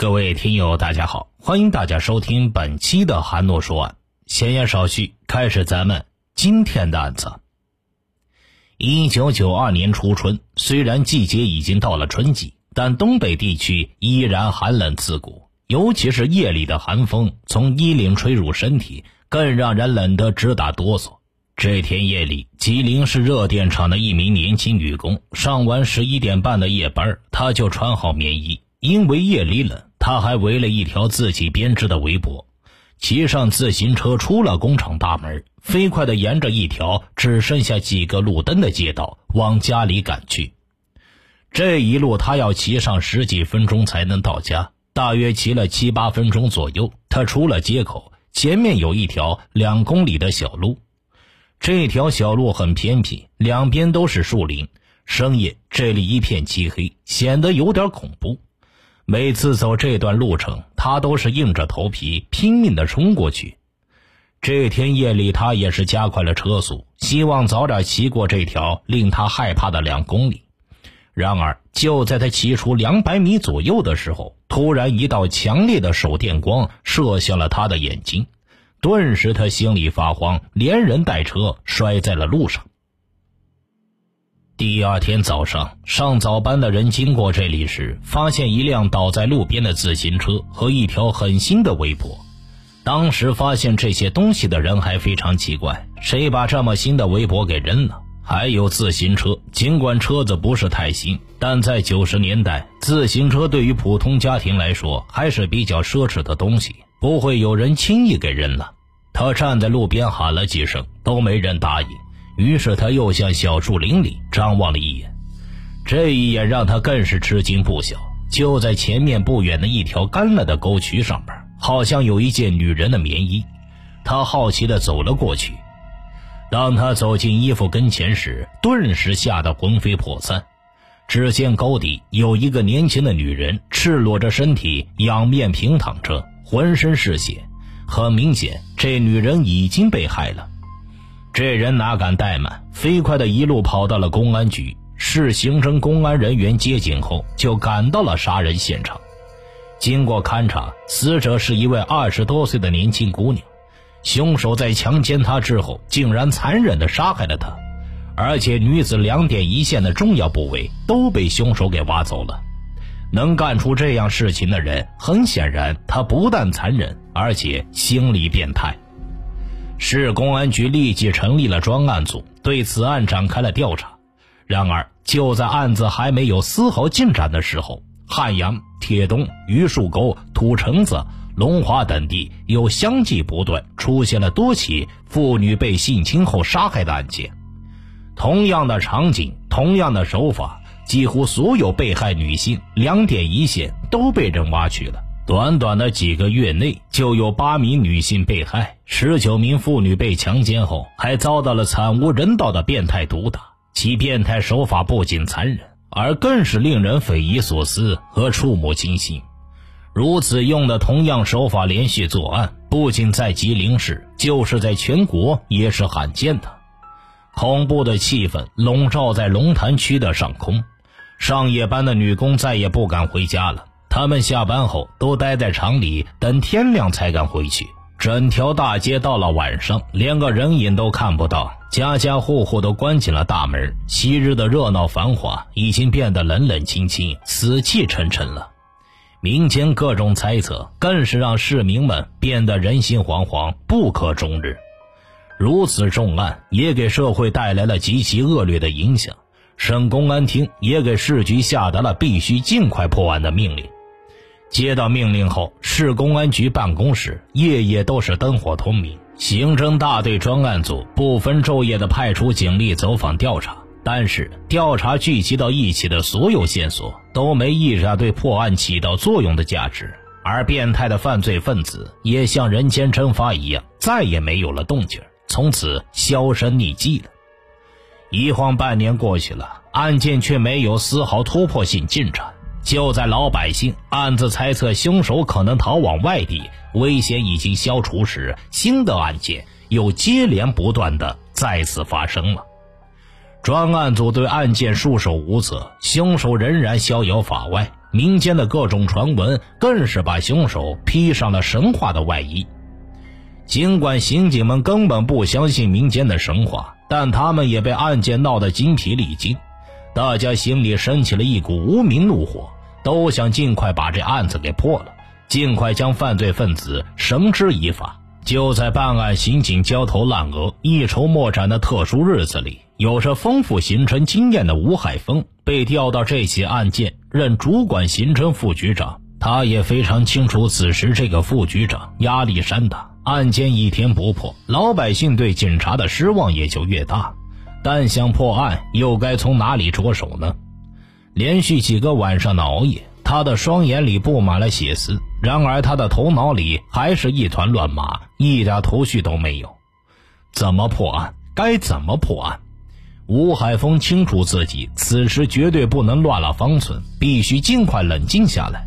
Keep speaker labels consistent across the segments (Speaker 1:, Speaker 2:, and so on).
Speaker 1: 各位听友，大家好，欢迎大家收听本期的韩诺说案。闲言少叙，开始咱们今天的案子。一九九二年初春，虽然季节已经到了春季，但东北地区依然寒冷刺骨，尤其是夜里的寒风从衣领吹入身体，更让人冷得直打哆嗦。这天夜里，吉林市热电厂的一名年轻女工上完十一点半的夜班，她就穿好棉衣，因为夜里冷。他还围了一条自己编织的围脖，骑上自行车出了工厂大门，飞快地沿着一条只剩下几个路灯的街道往家里赶去。这一路他要骑上十几分钟才能到家，大约骑了七八分钟左右，他出了街口，前面有一条两公里的小路。这条小路很偏僻，两边都是树林，深夜这里一片漆黑，显得有点恐怖。每次走这段路程，他都是硬着头皮拼命地冲过去。这天夜里，他也是加快了车速，希望早点骑过这条令他害怕的两公里。然而，就在他骑出两百米左右的时候，突然一道强烈的手电光射向了他的眼睛，顿时他心里发慌，连人带车摔在了路上。第二天早上，上早班的人经过这里时，发现一辆倒在路边的自行车和一条很新的围脖。当时发现这些东西的人还非常奇怪：谁把这么新的围脖给扔了？还有自行车，尽管车子不是太新，但在九十年代，自行车对于普通家庭来说还是比较奢侈的东西，不会有人轻易给扔了。他站在路边喊了几声，都没人答应。于是他又向小树林里张望了一眼，这一眼让他更是吃惊不小。就在前面不远的一条干了的沟渠上边，好像有一件女人的棉衣。他好奇地走了过去。当他走进衣服跟前时，顿时吓得魂飞魄散。只见沟底有一个年轻的女人，赤裸着身体，仰面平躺着，浑身是血。很明显，这女人已经被害了。这人哪敢怠慢，飞快的一路跑到了公安局。市刑侦公安人员接警后，就赶到了杀人现场。经过勘查，死者是一位二十多岁的年轻姑娘。凶手在强奸她之后，竟然残忍地杀害了她，而且女子两点一线的重要部位都被凶手给挖走了。能干出这样事情的人，很显然他不但残忍，而且心理变态。市公安局立即成立了专案组，对此案展开了调查。然而，就在案子还没有丝毫进展的时候，汉阳、铁东、榆树沟、土城子、龙华等地又相继不断出现了多起妇女被性侵后杀害的案件。同样的场景，同样的手法，几乎所有被害女性两点一线都被人挖去了。短短的几个月内，就有八名女性被害，十九名妇女被强奸后，还遭到了惨无人道的变态毒打。其变态手法不仅残忍，而更是令人匪夷所思和触目惊心。如此用的同样手法连续作案，不仅在吉林市，就是在全国也是罕见的。恐怖的气氛笼罩在龙潭区的上空，上夜班的女工再也不敢回家了。他们下班后都待在厂里，等天亮才敢回去。整条大街到了晚上，连个人影都看不到，家家户户都关紧了大门。昔日的热闹繁华已经变得冷冷清清、死气沉沉了。民间各种猜测，更是让市民们变得人心惶惶、不可终日。如此重案，也给社会带来了极其恶劣的影响。省公安厅也给市局下达了必须尽快破案的命令。接到命令后，市公安局办公室夜夜都是灯火通明，刑侦大队专案组不分昼夜的派出警力走访调查。但是，调查聚集到一起的所有线索都没一点对破案起到作用的价值，而变态的犯罪分子也像人间蒸发一样，再也没有了动静，从此销声匿迹了。一晃半年过去了，案件却没有丝毫突破性进展。就在老百姓暗自猜测凶手可能逃往外地，危险已经消除时，新的案件又接连不断的再次发生了。专案组对案件束手无策，凶手仍然逍遥法外。民间的各种传闻更是把凶手披上了神话的外衣。尽管刑警们根本不相信民间的神话，但他们也被案件闹得精疲力尽，大家心里升起了一股无名怒火，都想尽快把这案子给破了，尽快将犯罪分子绳之以法。就在办案刑警焦头烂额、一筹莫展的特殊日子里，有着丰富刑侦经验的吴海峰被调到这起案件任主管刑侦副局长。他也非常清楚，此时这个副局长压力山大。案件一天不破，老百姓对警察的失望也就越大。但想破案，又该从哪里着手呢？连续几个晚上的熬夜，他的双眼里布满了血丝。然而，他的头脑里还是一团乱麻，一点头绪都没有。怎么破案？该怎么破案？吴海峰清楚自己此时绝对不能乱了方寸，必须尽快冷静下来。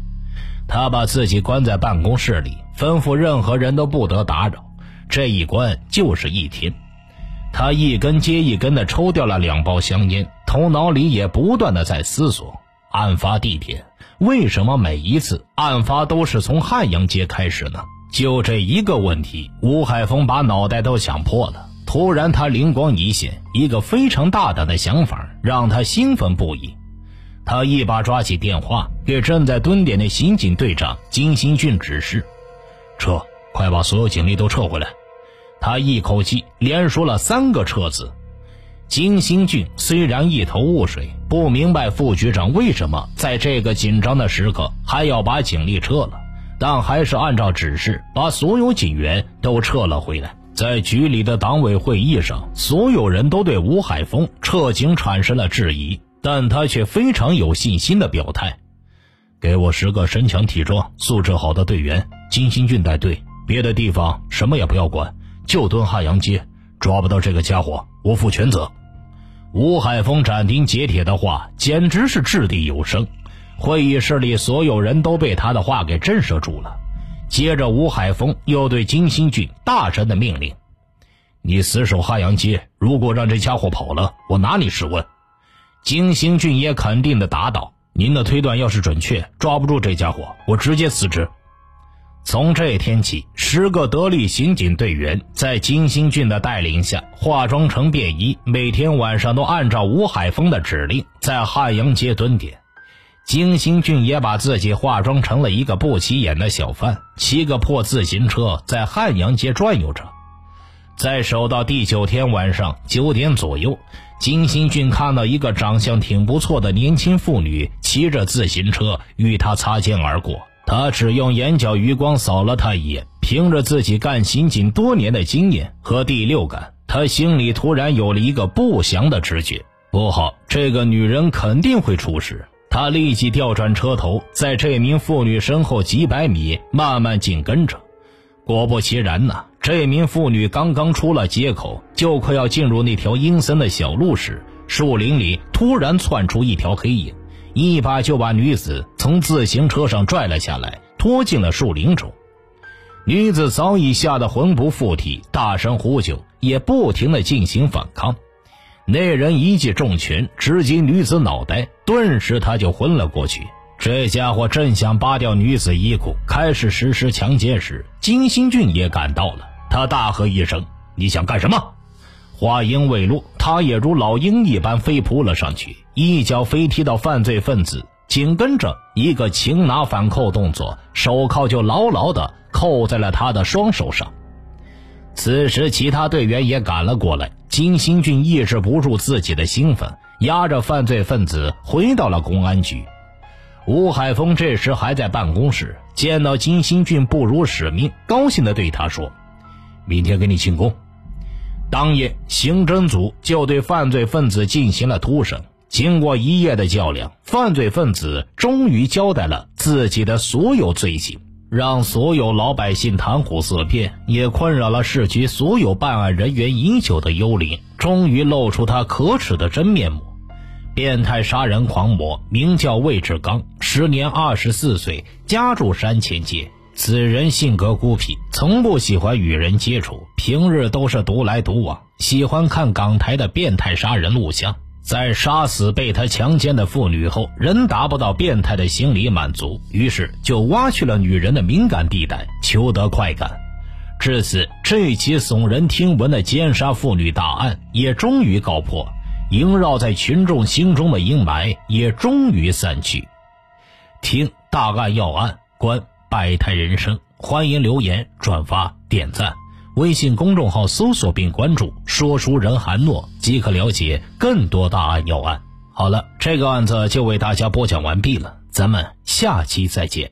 Speaker 1: 他把自己关在办公室里。吩咐任何人都不得打扰，这一关就是一天。他一根接一根的抽掉了两包香烟，头脑里也不断的在思索：案发地点为什么每一次案发都是从汉阳街开始呢？就这一个问题，吴海峰把脑袋都想破了。突然，他灵光一现，一个非常大胆的想法让他兴奋不已。他一把抓起电话，给正在蹲点的刑警队长金新俊指示。撤！快把所有警力都撤回来！他一口气连说了三个“撤”字。金星俊虽然一头雾水，不明白副局长为什么在这个紧张的时刻还要把警力撤了，但还是按照指示把所有警员都撤了回来。在局里的党委会议上，所有人都对吴海峰撤警产生了质疑，但他却非常有信心的表态。给我十个身强体壮、素质好的队员，金星俊带队，别的地方什么也不要管，就蹲汉阳街，抓不到这个家伙，我负全责。吴海峰斩钉截铁的话简直是掷地有声，会议室里所有人都被他的话给震慑住了。接着，吴海峰又对金星俊大声的命令：“你死守汉阳街，如果让这家伙跑了，我拿你试问。”金星俊也肯定的答道。您的推断要是准确，抓不住这家伙，我直接辞职。从这天起，十个得力刑警队员在金星俊的带领下，化妆成便衣，每天晚上都按照吴海峰的指令在汉阳街蹲点。金星俊也把自己化妆成了一个不起眼的小贩，骑个破自行车在汉阳街转悠着。在守到第九天晚上九点左右。金星俊看到一个长相挺不错的年轻妇女骑着自行车与他擦肩而过，他只用眼角余光扫了她一眼，凭着自己干刑警多年的经验和第六感，他心里突然有了一个不祥的直觉，不好，这个女人肯定会出事。他立即调转车头，在这名妇女身后几百米慢慢紧跟着。果不其然呐，这名妇女刚刚出了街口，就快要进入那条阴森的小路时，树林里突然窜出一条黑影，一把就把女子从自行车上拽了下来，拖进了树林中。女子早已吓得魂不附体，大声呼救，也不停地进行反抗。那人一记重拳直击女子脑袋，顿时她就昏了过去。这家伙正想扒掉女子衣裤，开始实施强奸时，金星俊也赶到了。他大喝一声：“你想干什么？”话音未落，他也如老鹰一般飞扑了上去，一脚飞踢到犯罪分子，紧跟着一个擒拿反扣动作，手铐就牢牢地扣在了他的双手上。此时，其他队员也赶了过来。金星俊抑制不住自己的兴奋，押着犯罪分子回到了公安局。吴海峰这时还在办公室，见到金星俊不辱使命，高兴地对他说：“明天给你庆功。”当夜，刑侦组就对犯罪分子进行了突审。经过一夜的较量，犯罪分子终于交代了自己的所有罪行，让所有老百姓谈虎色变，也困扰了市局所有办案人员已久的幽灵，终于露出他可耻的真面目。变态杀人狂魔名叫魏志刚，时年二十四岁，家住山前街。此人性格孤僻，从不喜欢与人接触，平日都是独来独往，喜欢看港台的变态杀人录像。在杀死被他强奸的妇女后，仍达不到变态的心理满足，于是就挖去了女人的敏感地带，求得快感。至此，这起耸人听闻的奸杀妇女大案也终于告破，萦绕在群众心中的阴霾也终于散去。听大案要案，观百态人生，欢迎留言、转发、点赞。微信公众号搜索并关注“说书人韩诺”，即可了解更多大案要案。好了，这个案子就为大家播讲完毕了，咱们下期再见。